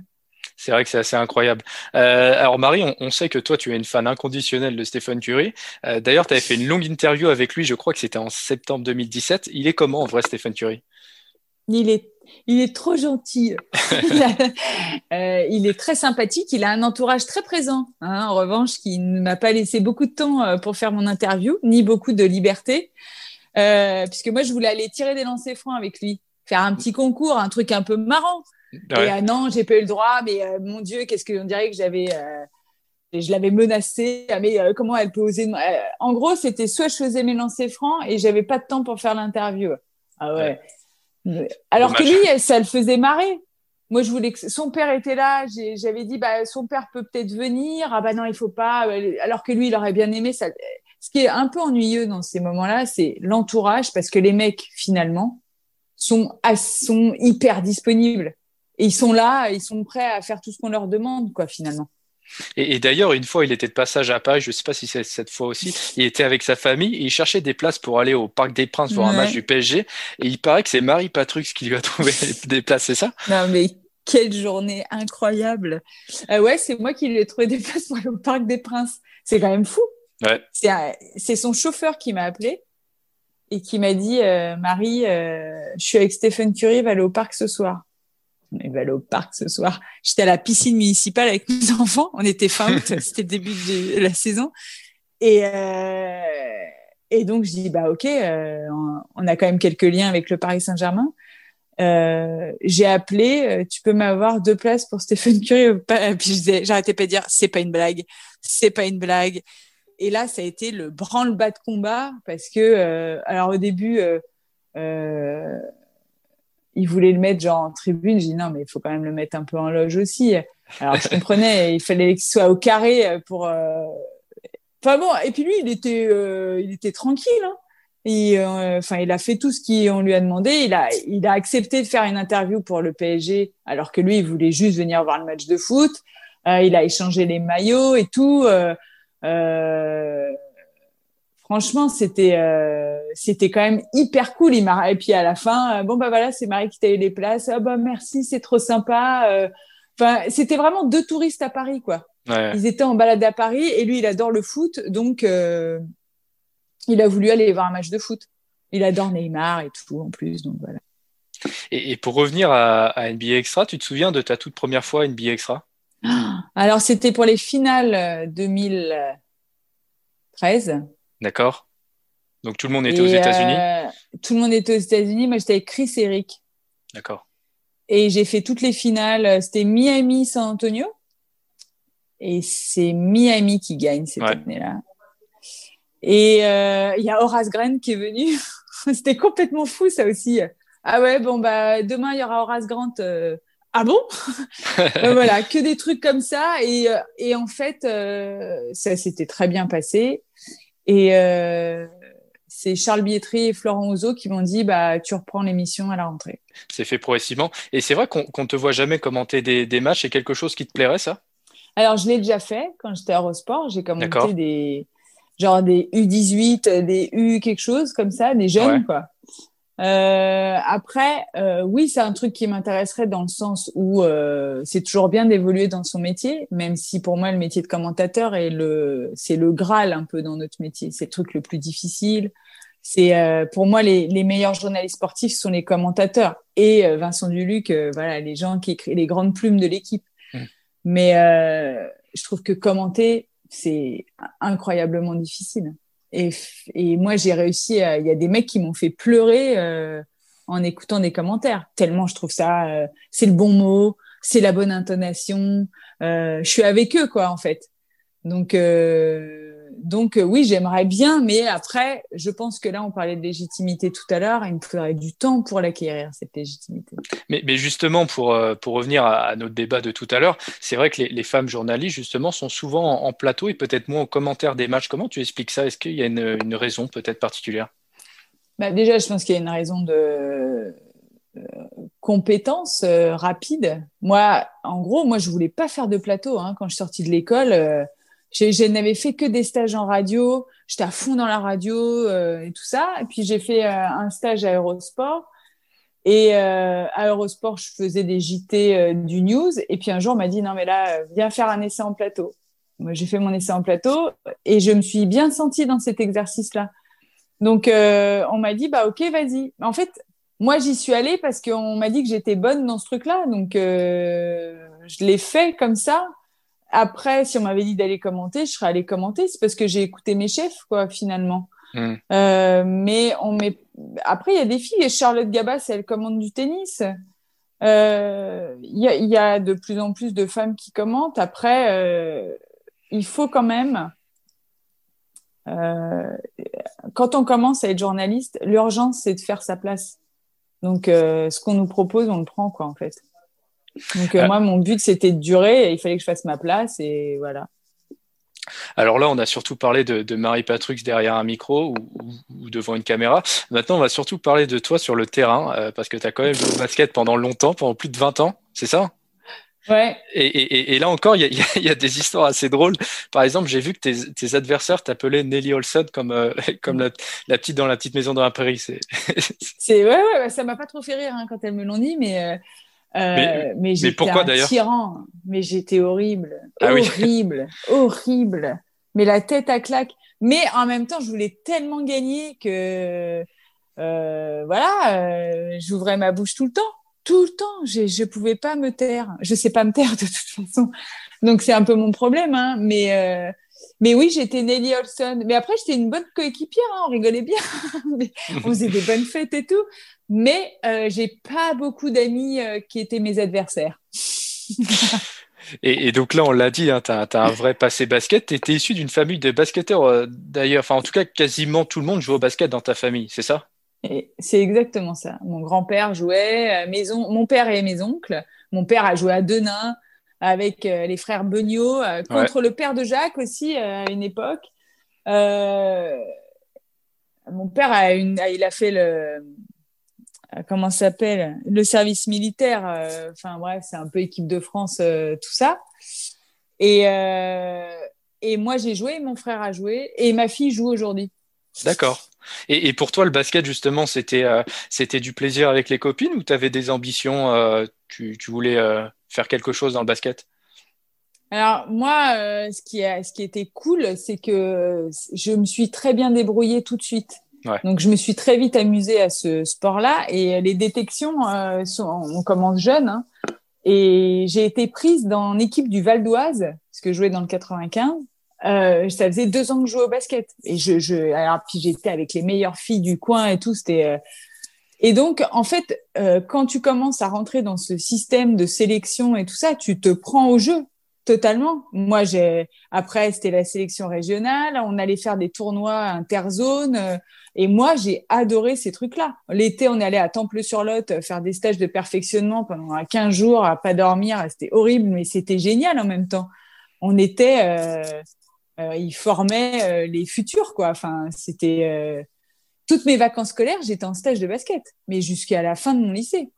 C'est vrai que c'est assez incroyable. Euh, alors Marie, on, sait que toi, tu es une fan inconditionnelle de Stephen Curry. Euh, d'ailleurs, tu avais fait une longue interview avec lui, je crois que c'était en septembre 2017. Il est comment en vrai, Stephen Curry? Il est il est trop gentil. Euh, il est très sympathique. Il a un entourage très présent. Hein, en revanche, qui ne m'a pas laissé beaucoup de temps euh, pour faire mon interview, ni beaucoup de liberté, euh, puisque moi, je voulais aller tirer des lancers francs avec lui, faire un petit concours, un truc un peu marrant. Et non, j'ai pas eu le droit. Mais mon Dieu, qu'est-ce qu'on dirait que j'avais je l'avais menacée. Ah, mais comment elle peut oser En gros, c'était soit je faisais mes lancers francs et j'avais pas de temps pour faire l'interview. Ah ouais. Alors que lui, ça le faisait marrer. Moi, je voulais que son père était là. J'avais dit, bah, son père peut peut-être venir. Ah bah non, il faut pas. Alors que lui, il aurait bien aimé ça. Ce qui est un peu ennuyeux dans ces moments-là, c'est l'entourage, parce que les mecs, finalement, sont, sont hyper disponibles. Et ils sont là, ils sont prêts à faire tout ce qu'on leur demande, quoi, finalement. Et, d'ailleurs, une fois, il était de passage à Paris, je ne sais pas si c'est cette fois aussi, il était avec sa famille et il cherchait des places pour aller au Parc des Princes voir un match du PSG. Et il paraît que c'est Marie Patrux qui lui a trouvé des places, c'est ça? Non, mais quelle journée incroyable. Euh, ouais, c'est moi qui lui ai trouvé des places pour aller au Parc des Princes. C'est quand même fou. Ouais. C'est son chauffeur qui m'a appelé et qui m'a dit euh, Marie, euh, je suis avec Stephen Curry, va aller au parc ce soir. On va aller au parc ce soir. J'étais à la piscine municipale avec mes enfants. On était fin août, c'était le début de la saison. Et, et donc, je dis, bah, OK, on a quand même quelques liens avec le Paris Saint-Germain. Euh, j'ai appelé, euh, tu peux m'avoir deux places pour Stephen Curry. Puis j'arrêtais pas de dire, c'est pas une blague, c'est pas une blague. Et là, ça a été le branle-bas de combat parce que, euh, alors au début, euh, il voulait le mettre genre en tribune. J'ai dit non, mais il faut quand même le mettre un peu en loge aussi. Alors je comprenais, il fallait qu'il soit au carré pour. Enfin bon, et puis lui, il était, il était tranquille. Hein. Euh, enfin, il a fait tout ce qu'on lui a demandé. Il a, il a accepté de faire une interview pour le PSG, alors que lui, il voulait juste venir voir le match de foot. Euh, il a échangé les maillots et tout. Euh, euh franchement, c'était, c'était quand même hyper cool. Il m'a, et puis à la fin, bon bah voilà, c'est Marie qui t'a eu les places. Ah bah merci, c'est trop sympa. Enfin, c'était vraiment deux touristes à Paris, quoi. Ouais. Ils étaient en balade à Paris et lui, il adore le foot, donc il a voulu aller voir un match de foot. Il adore Neymar et tout en plus, donc voilà. Et, pour revenir à, NBA Extra, tu te souviens de ta toute première fois NBA Extra? Alors c'était pour les finales 2013. D'accord. Donc tout le monde était aux États-Unis euh, Tout le monde était aux États-Unis. Moi j'étais avec Chris et Eric. D'accord. Et j'ai fait toutes les finales. C'était Miami-San Antonio. Et c'est Miami qui gagne cette année-là. Et euh, il y a Horace Grant qui est venu. C'était complètement fou, ça aussi. Ah ouais, bon, bah, demain, il y aura Horace Grant. Euh, ah bon? Euh, Voilà, que des trucs comme ça. Et, et en fait, ça s'était très bien passé. Et c'est Charles Bietri et Florent Ozo qui m'ont dit bah, tu reprends l'émission à la rentrée. C'est fait progressivement. Et c'est vrai qu'on ne te voit jamais commenter des, des matchs. C'est quelque chose qui te plairait, ça? Alors, je l'ai déjà fait quand j'étais à Eurosport. J'ai commenté des, genre des U18, des U quelque chose comme ça, des jeunes, quoi. Euh, après, euh, oui, c'est un truc qui m'intéresserait dans le sens où euh, c'est toujours bien d'évoluer dans son métier, même si pour moi le métier de commentateur est le, c'est le graal un peu dans notre métier. C'est le truc le plus difficile. C'est euh, pour moi les, les, meilleurs journalistes sportifs sont les commentateurs et euh, Vincent Duluc, euh, voilà, les gens qui écrivent les grandes plumes de l'équipe. Mmh. Mais je trouve que commenter, c'est incroyablement difficile. Et, et moi, j'ai réussi. Il y a des mecs qui m'ont fait pleurer euh, en écoutant des commentaires. Tellement je trouve ça, euh, c'est le bon mot, c'est la bonne intonation. Euh, je suis avec eux, quoi, en fait. Donc, euh, donc euh, oui, j'aimerais bien, mais après, je pense que là, on parlait de légitimité tout à l'heure, il me faudrait du temps pour l'acquérir, cette légitimité. Mais, mais justement, pour, euh, pour revenir à, notre débat de tout à l'heure, c'est vrai que les, les, femmes journalistes, justement, sont souvent en, plateau et peut-être moins en commentaire des matchs. Comment tu expliques ça? Est-ce qu'il y a une, une raison peut-être particulière? Bah Déjà, je pense qu'il y a une raison de euh, compétence euh, rapide. Moi, en gros, moi, je voulais pas faire de plateau. Hein. Quand je suis sortie de l'école, euh, je, n'avais fait que des stages en radio. J'étais à fond dans la radio euh, et tout ça. Et puis j'ai fait euh, un stage à Eurosport. Et euh, à Eurosport, je faisais des JT du news. Et puis un jour, on m'a dit non mais là, viens faire un essai en plateau. Moi, j'ai fait mon essai en plateau et je me suis bien sentie dans cet exercice-là. Donc on m'a dit bah ok, vas-y. En fait, moi j'y suis allée parce qu'on m'a dit que j'étais bonne dans ce truc-là. Donc je l'ai fait comme ça. Après, si on m'avait dit d'aller commenter, je serais allée commenter. C'est parce que j'ai écouté mes chefs, quoi, finalement. Hmm. Euh, mais on met... après, il y a des filles. Charlotte Gabas, elle commande du tennis. Euh, il y, a, y, a, de plus en plus de femmes qui commentent. Après, euh, il faut quand même, quand on commence à être journaliste, l'urgence, c'est de faire sa place. Donc, ce qu'on nous propose, on le prend, quoi, en fait. Donc euh, moi, mon but, c'était de durer et il fallait que je fasse ma place et voilà. Alors là, on a surtout parlé de, Marie Patrux derrière un micro ou, devant une caméra. Maintenant, on va surtout parler de toi sur le terrain, euh, parce que tu as quand même joué au basket pendant longtemps, pendant plus de 20 ans, c'est ça? Ouais. Et, là encore, il y, a, des histoires assez drôles. Par exemple, j'ai vu que tes, adversaires t'appelaient Nelly Olson comme, euh, comme la, petite dans la petite maison dans la prairie. C'est ouais, ouais, ça m'a pas trop fait rire hein, quand elles me l'ont dit, mais euh, mais, j'étais un tyran, mais j'étais horrible, ah horrible, horrible. Mais la tête à claque. Mais en même temps, je voulais tellement gagner que euh, voilà, euh, j'ouvrais ma bouche tout le temps, tout le temps. Je je pouvais pas me taire. Je sais pas me taire de toute façon. Donc c'est un peu mon problème, hein. Mais mais oui, j'étais Nelly Olson. Mais après, j'étais une bonne coéquipière, hein, on rigolait bien. on faisait des bonnes fêtes et tout. Mais euh, j'ai pas beaucoup d'amis euh, qui étaient mes adversaires. et, donc là, on l'a dit, hein, tu as, un vrai passé basket. Tu étais issu d'une famille de basketteurs, euh, d'ailleurs. Enfin, en tout cas, quasiment tout le monde joue au basket dans ta famille, c'est ça? C'est exactement ça. Mon grand-père jouait, maison, mon père et mes oncles. Mon père a joué à Denain avec euh, les frères Beugnot, euh, contre le père de Jacques aussi euh, à une époque. mon père a, une, il a fait le comment ça s'appelle? Le service militaire. Enfin bref, c'est un peu équipe de France, tout ça. Et et moi j'ai joué, mon frère a joué et ma fille joue aujourd'hui. D'accord. Et, pour toi, le basket, justement, c'était c'était du plaisir avec les copines ou tu avais des ambitions tu, tu, voulais faire quelque chose dans le basket? Alors moi, euh, ce, qui a, ce qui était cool, c'est que je me suis très bien débrouillée tout de suite. Donc je me suis très vite amusée à ce sport-là et les détections, euh, sont, on commence jeune. Hein, et j'ai été prise dans l'équipe du Val d'Oise, parce que je jouais dans le 95. Euh, ça faisait deux ans que je jouais au basket. Et je, je alors puis j'étais avec les meilleures filles du coin et tout. C'était euh, et donc, en fait, euh, quand tu commences à rentrer dans ce système de sélection et tout ça, tu te prends au jeu totalement. Moi, j'ai après c'était la sélection régionale, on allait faire des tournois interzones euh, et moi j'ai adoré ces trucs-là. L'été, on allé à Temple-sur-Lot euh, faire des stages de perfectionnement pendant 15 jours à pas dormir, c'était horrible mais c'était génial en même temps. On était euh, euh ils formaient les futurs quoi. Enfin, c'était toutes mes vacances scolaires, j'étais en stage de basket, mais jusqu'à la fin de mon lycée.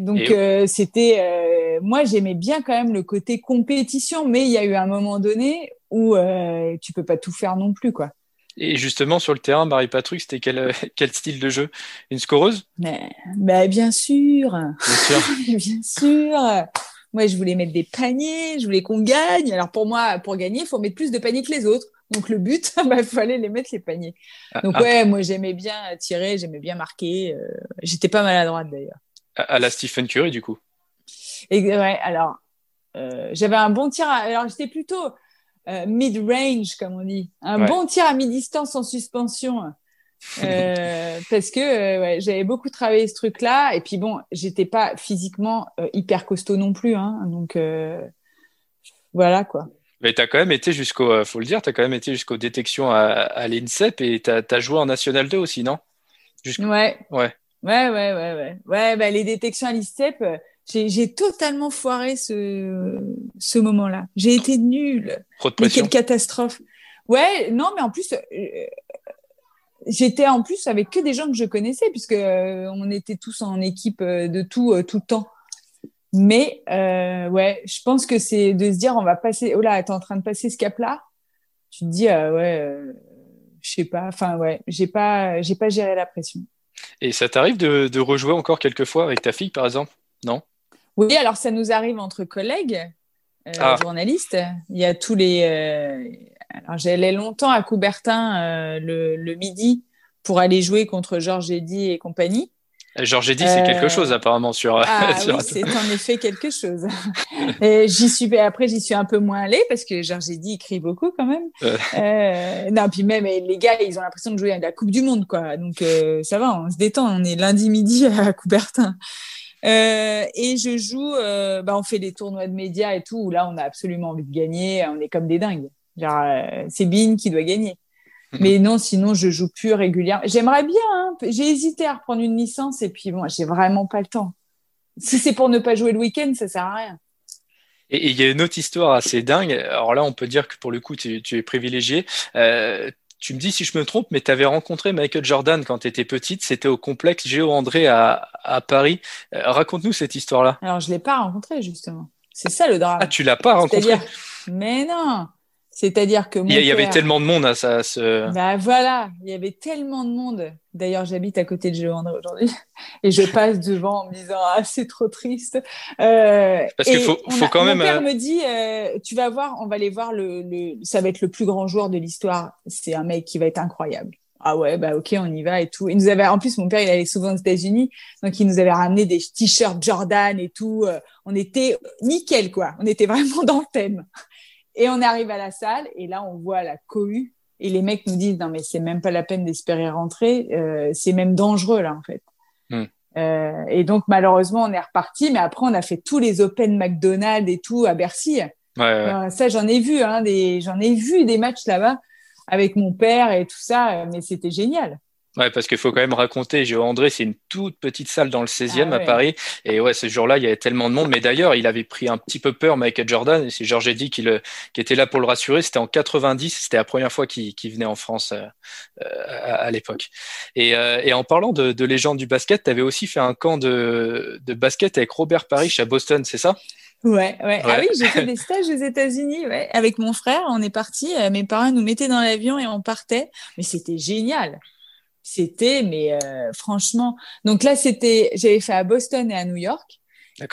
Donc euh, c'était, euh, moi j'aimais bien quand même le côté compétition, mais il y a eu un moment donné où euh, tu peux pas tout faire non plus quoi. Et justement sur le terrain, Marie Patrick, c'était quel, quel style de jeu? Une scoreuse? Mais, bah, bien sûr, bien sûr, bien sûr. Moi je voulais mettre des paniers, je voulais qu'on gagne. Alors pour moi, pour gagner, il faut mettre plus de paniers que les autres. Donc le but, il bah, fallait les mettre les paniers. Ah, Donc ah. ouais, moi j'aimais bien tirer, j'aimais bien marquer. Euh, j'étais pas maladroite d'ailleurs. À, la Stephen Curry du coup. Et, ouais, alors euh, j'avais un bon tir. alors j'étais plutôt euh, mid-range comme on dit, un bon tir à mi-distance en suspension. parce que ouais, j'avais beaucoup travaillé ce truc-là et puis bon, j'étais pas physiquement hyper costaud non plus, hein, donc voilà quoi. Mais tu as quand même été jusqu'au, euh, faut le dire, tu as quand même été jusqu'aux détections à, à l'INSEP et tu as, joué en National 2 aussi, non? Ouais. Ouais. Ouais, ouais, ouais, ouais. Ouais, bah, les détections à l'INSEP, euh, j'ai totalement foiré ce, ce moment-là. J'ai été nulle. Trop de pression. quelle catastrophe. Ouais, non, mais en plus, euh, j'étais en plus avec que des gens que je connaissais, puisque on était tous en équipe de tout, tout le temps. Mais euh, ouais, je pense que c'est de se dire on va passer. Oh là, t'es en train de passer ce cap-là. Tu te dis euh, ouais, euh, je sais pas. Enfin ouais, j'ai pas, j'ai pas géré la pression. Et ça t'arrive de, de rejouer encore quelques fois avec ta fille, par exemple? Non? Oui, alors ça nous arrive entre collègues, euh, ah. journalistes. Il y a tous les. Euh, alors j'allais longtemps à Coubertin le, le, midi pour aller jouer contre Georges Eddy et compagnie. Georges dit c'est quelque euh, chose apparemment sur. Ah, oui, c'est en effet quelque chose. et j'y suis après j'y suis un peu moins allée parce que Georges dit écrit beaucoup quand même. Euh, non puis même les gars ils ont l'impression de jouer à la Coupe du Monde quoi donc euh, ça va on se détend on est lundi midi à Coubertin. Euh, et je joue, euh, bah on fait des tournois de médias et tout, où là on a absolument envie de gagner, on est comme des dingues. Genre, c'est Bean qui doit gagner. Mais non, sinon, je joue plus régulièrement. J'aimerais bien. Hein. J'ai hésité à reprendre une licence et puis bon, j'ai vraiment pas le temps. Si c'est pour ne pas jouer le week-end, ça sert à rien. Et il y a une autre histoire assez dingue. Alors là, on peut dire que pour le coup, tu, es privilégié. Euh, tu me dis si je me trompe, mais tu avais rencontré Michael Jordan quand tu étais petite. C'était au complexe Géo André à, à Paris. Euh, raconte-nous cette histoire-là. Alors, je ne l'ai pas rencontré, justement. C'est ça le drame. Ah, tu l'as pas rencontré Mais non c'est-à-dire que il y, avait tellement de monde à ça. Ce... Bah voilà, il y avait tellement de monde. D'ailleurs, j'habite à côté de Géandre aujourd'hui et je passe devant en me disant ah c'est trop triste. Euh, Parce qu'il faut, faut quand même. Mon père euh, me dit euh, tu vas voir, on va aller voir le, le, ça va être le plus grand joueur de l'histoire. C'est un mec qui va être incroyable. Ah ouais, bah ok, on y va et tout. Il nous avait, en plus, mon père, il allait souvent aux États-Unis, donc il nous avait ramené des t-shirts Jordan et tout. On était nickel, quoi. On était vraiment dans le thème. Et on arrive à la salle et là, on voit la cohue et les mecs nous disent non mais c'est même pas la peine d'espérer rentrer, euh, c'est même dangereux là en fait. Hmm. Euh, et donc malheureusement on est reparti, mais après on a fait tous les Open McDonald's et tout à Bercy. Ouais, euh, ça j'en ai vu, hein, des, j'en ai vu des matchs là-bas avec mon père et tout ça, mais c'était génial. Ouais, parce qu'il faut quand même raconter, Géo André, c'est une toute petite salle dans le 16e ah à Paris. Et ouais, ce jour-là, il y avait tellement de monde. Mais d'ailleurs, il avait pris un petit peu peur, Michael Jordan. Et c'est Georges Eddy qui, le, qui était là pour le rassurer. C'était en 90. C'était la première fois qu'il venait en France euh, à, l'époque. Et, euh, et, en parlant de, de légende du basket, tu avais aussi fait un camp de, de basket avec Robert Parrish à Boston, c'est ça? Ouais, ouais, Ah oui, j'ai fait des stages aux États-Unis, ouais. Avec mon frère, on est parti. Euh, mes parents nous mettaient dans l'avion et on partait. Mais c'était génial. C'était, mais euh, franchement. Donc là, c'était, j'avais fait à Boston et à New York.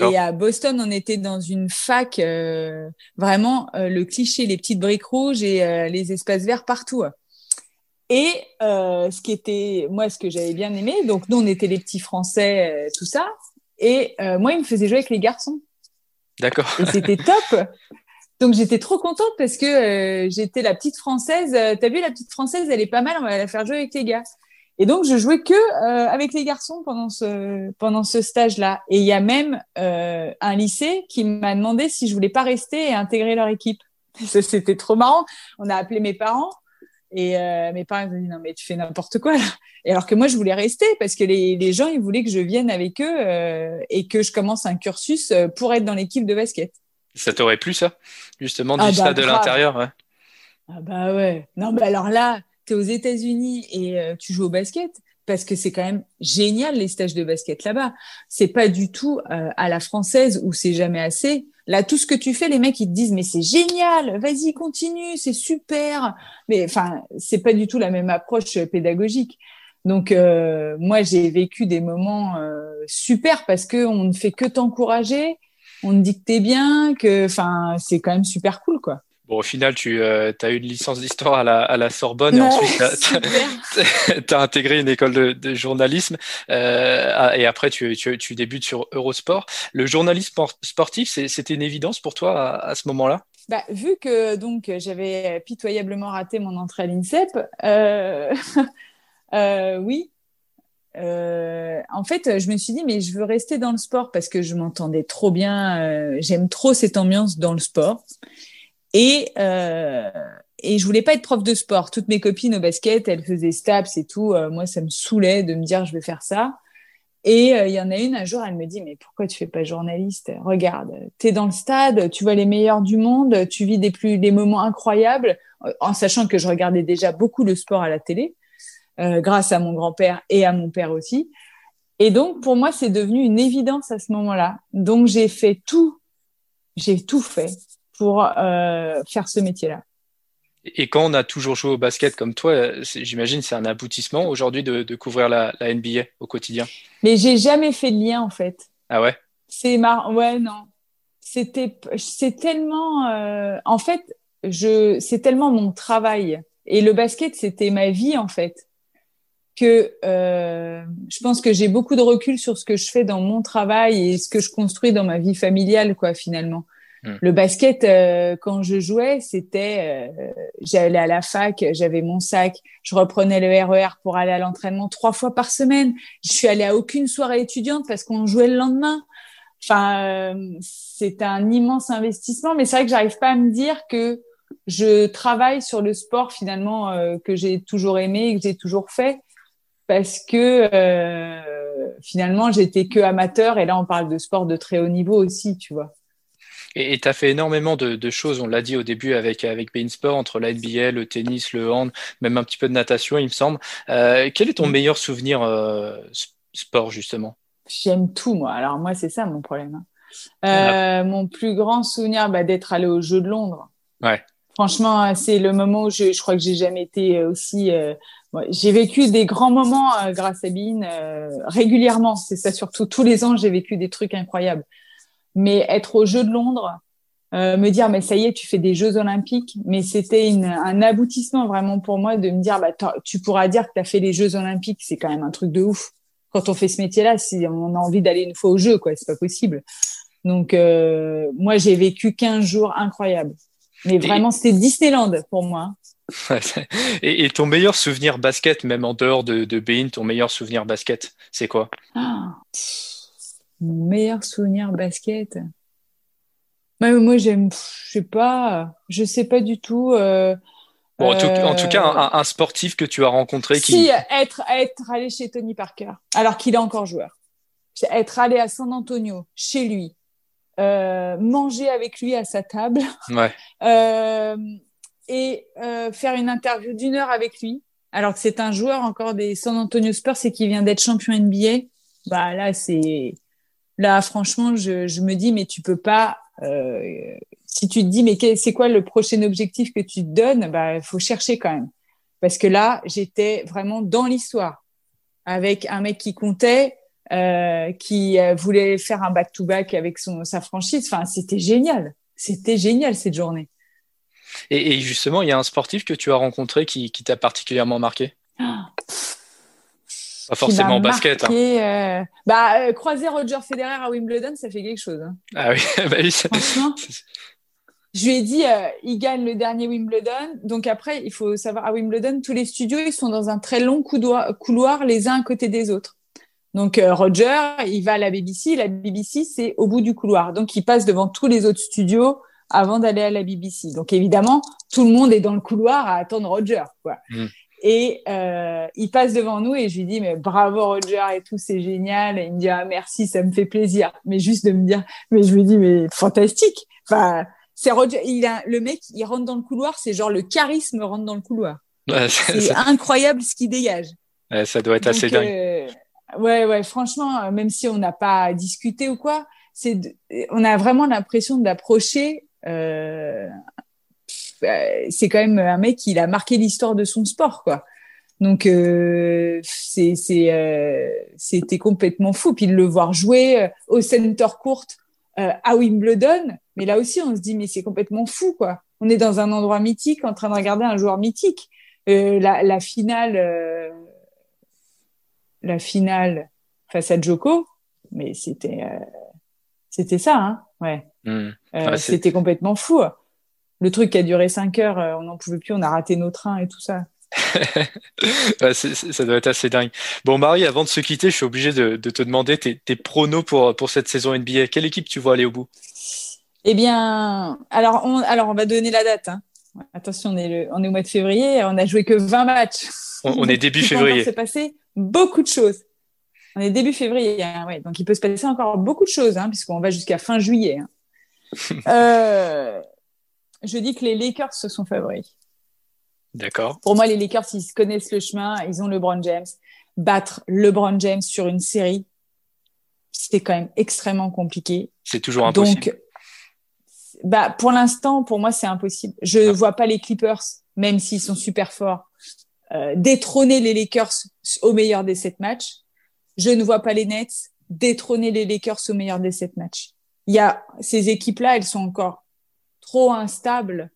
Et à Boston, on était dans une fac, euh, vraiment euh, le cliché, les petites briques rouges et les espaces verts partout. Et ce qui était, moi, ce que j'avais bien aimé, donc nous, on était les petits Français, tout ça. Et moi, il me faisait jouer avec les garçons. D'accord. Et c'était top. Donc j'étais trop contente parce que j'étais la petite française. T'as vu la petite française, elle est pas mal. On va la faire jouer avec les gars. Et donc, je jouais que euh, avec les garçons pendant ce, pendant ce stage-là. Et il y a même euh, un lycée qui m'a demandé si je voulais pas rester et intégrer leur équipe. C'était trop marrant. On a appelé mes parents et euh, mes parents ont dit non mais tu fais n'importe quoi là. Et alors que moi je voulais rester parce que les, les gens ils voulaient que je vienne avec eux euh, et que je commence un cursus euh, pour être dans l'équipe de basket. Ça t'aurait plu ça? Justement du ah bah, stade de l'intérieur ouais. Ah bah ouais. Non mais alors là tu aux États-Unis et euh, tu joues au basket, parce que c'est quand même génial les stages de basket là-bas. C'est pas du tout euh, à la française où c'est jamais assez. Là, tout ce que tu fais, les mecs ils te disent mais c'est génial, vas-y continue, c'est super. Mais enfin, c'est pas du tout la même approche pédagogique. Donc euh, moi j'ai vécu des moments super parce que on ne fait que t'encourager, on te dit que t'es bien, que enfin c'est quand même super cool quoi. Bon, au final, tu euh, as eu une licence d'histoire à la, à la, Sorbonne et ensuite tu as, intégré une école de, de journalisme euh, et après tu, tu, tu, débutes sur Eurosport. Le journalisme sportif, c'était une évidence pour toi à, à ce moment-là? Bah, vu que donc j'avais pitoyablement raté mon entrée à l'INSEP, euh, oui. En fait, je me suis dit mais je veux rester dans le sport parce que je m'entendais trop bien. J'aime trop cette ambiance dans le sport. Et, euh, et je voulais pas être prof de sport. Toutes mes copines au basket, elles faisaient STAPS et tout. Euh, moi, ça me saoulait de me dire je vais faire ça. Et euh, il y en a une un jour, elle me dit mais pourquoi tu fais pas journaliste? Regarde, tu es dans le stade, tu vois les meilleurs du monde, tu vis des plus des moments incroyables, en sachant que je regardais déjà beaucoup le sport à la télé, euh, grâce à mon grand-père et à mon père aussi. Et donc pour moi, c'est devenu une évidence à ce moment-là. Donc j'ai fait tout, j'ai tout fait pour euh, faire ce métier-là. Et quand on a toujours joué au basket comme toi, j'imagine c'est un aboutissement aujourd'hui de, de, couvrir la, la, NBA au quotidien. Mais j'ai jamais fait de lien en fait. Ah ouais? C'est marrant. Ouais non. C'était c'est tellement euh, en fait je c'est tellement mon travail et le basket c'était ma vie en fait que euh, je pense que j'ai beaucoup de recul sur ce que je fais dans mon travail et ce que je construis dans ma vie familiale quoi finalement. Mm. Le basket, euh, quand je jouais, c'était, euh, j'allais à la fac, j'avais mon sac, je reprenais le RER e pour aller à l'entraînement trois fois par semaine. Je suis allée à aucune soirée étudiante parce qu'on jouait le lendemain. Enfin, euh, c'est un immense investissement, mais c'est vrai que j'arrive pas à me dire que je travaille sur le sport finalement que j'ai toujours aimé et que j'ai toujours fait parce que finalement j'étais que amateur et là on parle de sport de très haut niveau aussi, tu vois. Et tu as fait énormément de, choses, on l'a dit au début avec, avec Bein Sport, entre la NBA, le tennis, le hand, même un petit peu de natation, il me semble. Euh, quel est ton mm. meilleur souvenir euh, sport, justement? J'aime tout, moi. Alors, moi, c'est ça mon problème. Hein. Euh, mon plus grand souvenir, bah, d'être allé au Jeux de Londres. Ouais. Franchement, c'est le moment où je, je crois que j'ai jamais été aussi. J'ai vécu des grands moments grâce à Bean régulièrement. C'est ça surtout. Tous les ans, j'ai vécu des trucs incroyables. Mais être au Jeux de Londres, me dire mais ça y est, tu fais des Jeux Olympiques. Mais c'était un aboutissement vraiment pour moi de me dire bah tu pourras dire que tu as fait les Jeux Olympiques. C'est quand même un truc de ouf quand on fait ce métier-là, si on a envie d'aller une fois au jeu, quoi, c'est pas possible. Donc, euh, moi, j'ai vécu 15 jours incroyables. Mais vraiment, c'était Disneyland pour moi. et, ton meilleur souvenir basket, même en dehors de, de Bein, ton meilleur souvenir basket, c'est quoi? Ah, Mon meilleur souvenir basket Moi, j'aime, je sais pas, je sais pas du tout. Euh, en, tout, cas, euh, un, sportif que tu as rencontré qui. Si, être, être allé chez Tony Parker, alors qu'il est encore joueur. Être allé à San Antonio, chez lui, euh, manger avec lui à sa table ouais. et faire une interview d'une heure avec lui, alors que c'est un joueur encore des San Antonio Spurs et qui vient d'être champion NBA. Bah là, c'est. Là, franchement, je, je, me dis, mais tu peux pas. Euh, si tu te dis, mais c'est quoi le prochain objectif que tu te donnes, bah, il faut chercher quand même. Parce que là, j'étais vraiment dans l'histoire avec un mec qui comptait, euh, qui euh, voulait faire un back-to-back avec son, sa franchise. Enfin, c'était génial. C'était génial cette journée. Et, justement, il y a un sportif que tu as rencontré qui, t'a particulièrement marqué? Ah. Pas forcément basket. Hein. Euh, bah, croiser Roger Federer à Wimbledon, ça fait quelque chose. Hein. Ah oui, bah oui Franchement, je lui ai dit, euh, il gagne le dernier Wimbledon. Donc après, il faut savoir, à Wimbledon, tous les studios, ils sont dans un très long couloir, les uns à côté des autres. Donc euh, Roger, il va à la BBC. La BBC, c'est au bout du couloir. Donc il passe devant tous les autres studios avant d'aller à la BBC. Donc évidemment, tout le monde est dans le couloir à attendre Roger. Quoi. Mm. Et euh, il passe devant nous et je lui dis mais bravo Roger et tout c'est génial et il me dit ah merci ça me fait plaisir mais juste de me dire mais je lui dis mais fantastique enfin c'est il a le mec, il rentre dans le couloir, c'est genre le charisme rentre dans le couloir. c'est incroyable ce qu'il dégage. ça doit être assez dingue. Euh, ouais, ouais, franchement, euh, même si on n'a pas discuté ou quoi, c'est, on a vraiment l'impression d'approcher. Euh, c'est quand même un mec, il a marqué l'histoire de son sport, quoi. Donc euh, c'est, c'est, c'était complètement fou. Puis de le voir jouer au center court à Wimbledon, mais là aussi, on se dit, mais c'est complètement fou, quoi. On est dans un endroit mythique, en train de regarder un joueur mythique. Euh, la, finale, euh, la finale face à Joko, mais c'était, euh, c'était ça, hein. Ouais. Hmm. c'était complètement fou. Le truc qui a duré cinq heures, on n'en pouvait plus, on a raté nos trains et tout ça. ça doit être assez dingue. Bon, Marie, avant de se quitter, je suis obligé de, te demander tes, tes, pronos pour, pour cette saison NBA. Quelle équipe tu vois aller au bout? Eh bien, alors on, alors on va donner la date. Hein. Attention, on est, le, on est au mois de février, on a joué que 20 matchs. On, est début février. Il s'est passé beaucoup de choses. On est début février, hein, ouais, donc il peut se passer encore beaucoup de choses, hein, puisqu'on va jusqu'à fin juillet. Hein. Euh, je dis que les Lakers se sont favoris. D'accord. Pour moi, les Lakers, ils connaissent le chemin, ils ont LeBron James. Battre LeBron James sur une série, c'était quand même extrêmement compliqué. C'est toujours impossible. Donc, bah, pour l'instant, pour moi, c'est impossible. Je ne ah. vois pas les Clippers, même s'ils sont super forts, euh, détrôner les Lakers au meilleur des sept matchs. Je ne vois pas les Nets détrôner les Lakers au meilleur des sept matchs. Il y a ces équipes-là, elles sont encore trop instables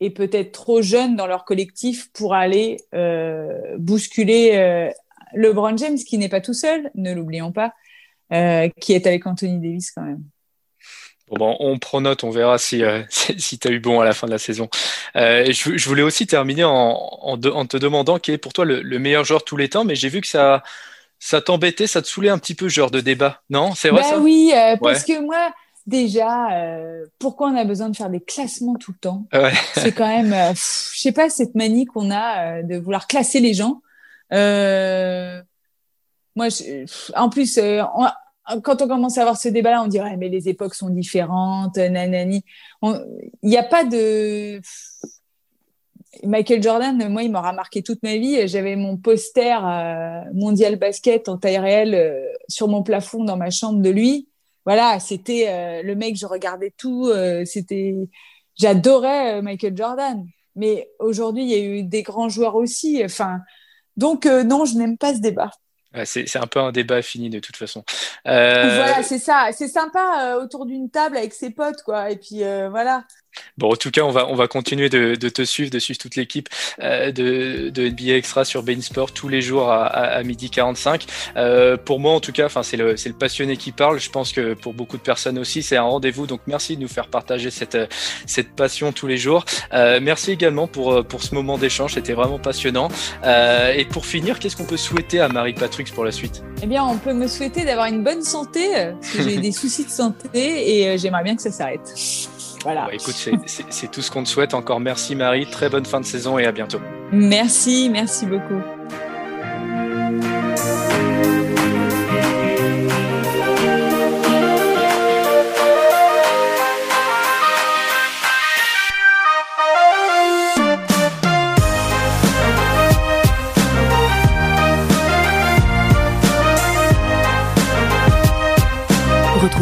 et peut-être trop jeunes dans leur collectif pour aller euh, bousculer euh, LeBron James, qui n'est pas tout seul, ne l'oublions pas, euh, qui est avec Anthony Davis quand même. Bon, on prend note, on verra si, euh, si tu as eu bon à la fin de la saison. Euh, je, je, voulais aussi terminer en, en, te demandant quel est pour toi le, meilleur joueur de tous les temps, mais j'ai vu que ça, ça t'embêtait, ça te saulait un petit peu genre de débat. Non, c'est vrai bah ça? Oui, euh, parce que moi, déjà, pourquoi on a besoin de faire des classements tout le temps? C'est quand même, je sais pas, cette manie qu'on a de vouloir classer les gens. moi, je, en plus, quand on commence à avoir ce débat-là, on dirait mais les époques sont différentes, nanani. Il n'y a pas de Michael Jordan, moi, il m'aura marqué toute ma vie. J'avais mon poster euh, mondial basket en taille réelle euh, sur mon plafond dans ma chambre de lui. Voilà, c'était euh, le mec, je regardais tout. c'était, j'adorais Michael Jordan. Mais aujourd'hui, il y a eu des grands joueurs aussi. Enfin, donc non, je n'aime pas ce débat. C'est un peu un débat fini de toute façon. Voilà, c'est ça. C'est sympa autour d'une table avec ses potes, quoi. Et puis voilà. Bon, en tout cas, on va, on va continuer de, de te suivre, de suivre toute l'équipe euh, de, de, NBA Extra sur Bein Sport tous les jours à, à, midi 45. Euh, pour moi, en tout cas, c'est le, le passionné qui parle. Je pense que pour beaucoup de personnes aussi, c'est un rendez-vous. Donc, merci de nous faire partager cette, cette passion tous les jours. Euh, merci également pour, pour ce moment d'échange. C'était vraiment passionnant. Euh, et pour finir, qu'est-ce qu'on peut souhaiter à Marie Patrux pour la suite? Eh bien, on peut me souhaiter d'avoir une bonne santé. Parce que j'ai des soucis de santé et euh, j'aimerais bien que ça s'arrête. Voilà. écoute, c'est tout ce qu'on te souhaite. Encore merci Marie, très bonne fin de saison et à bientôt. Merci, merci beaucoup.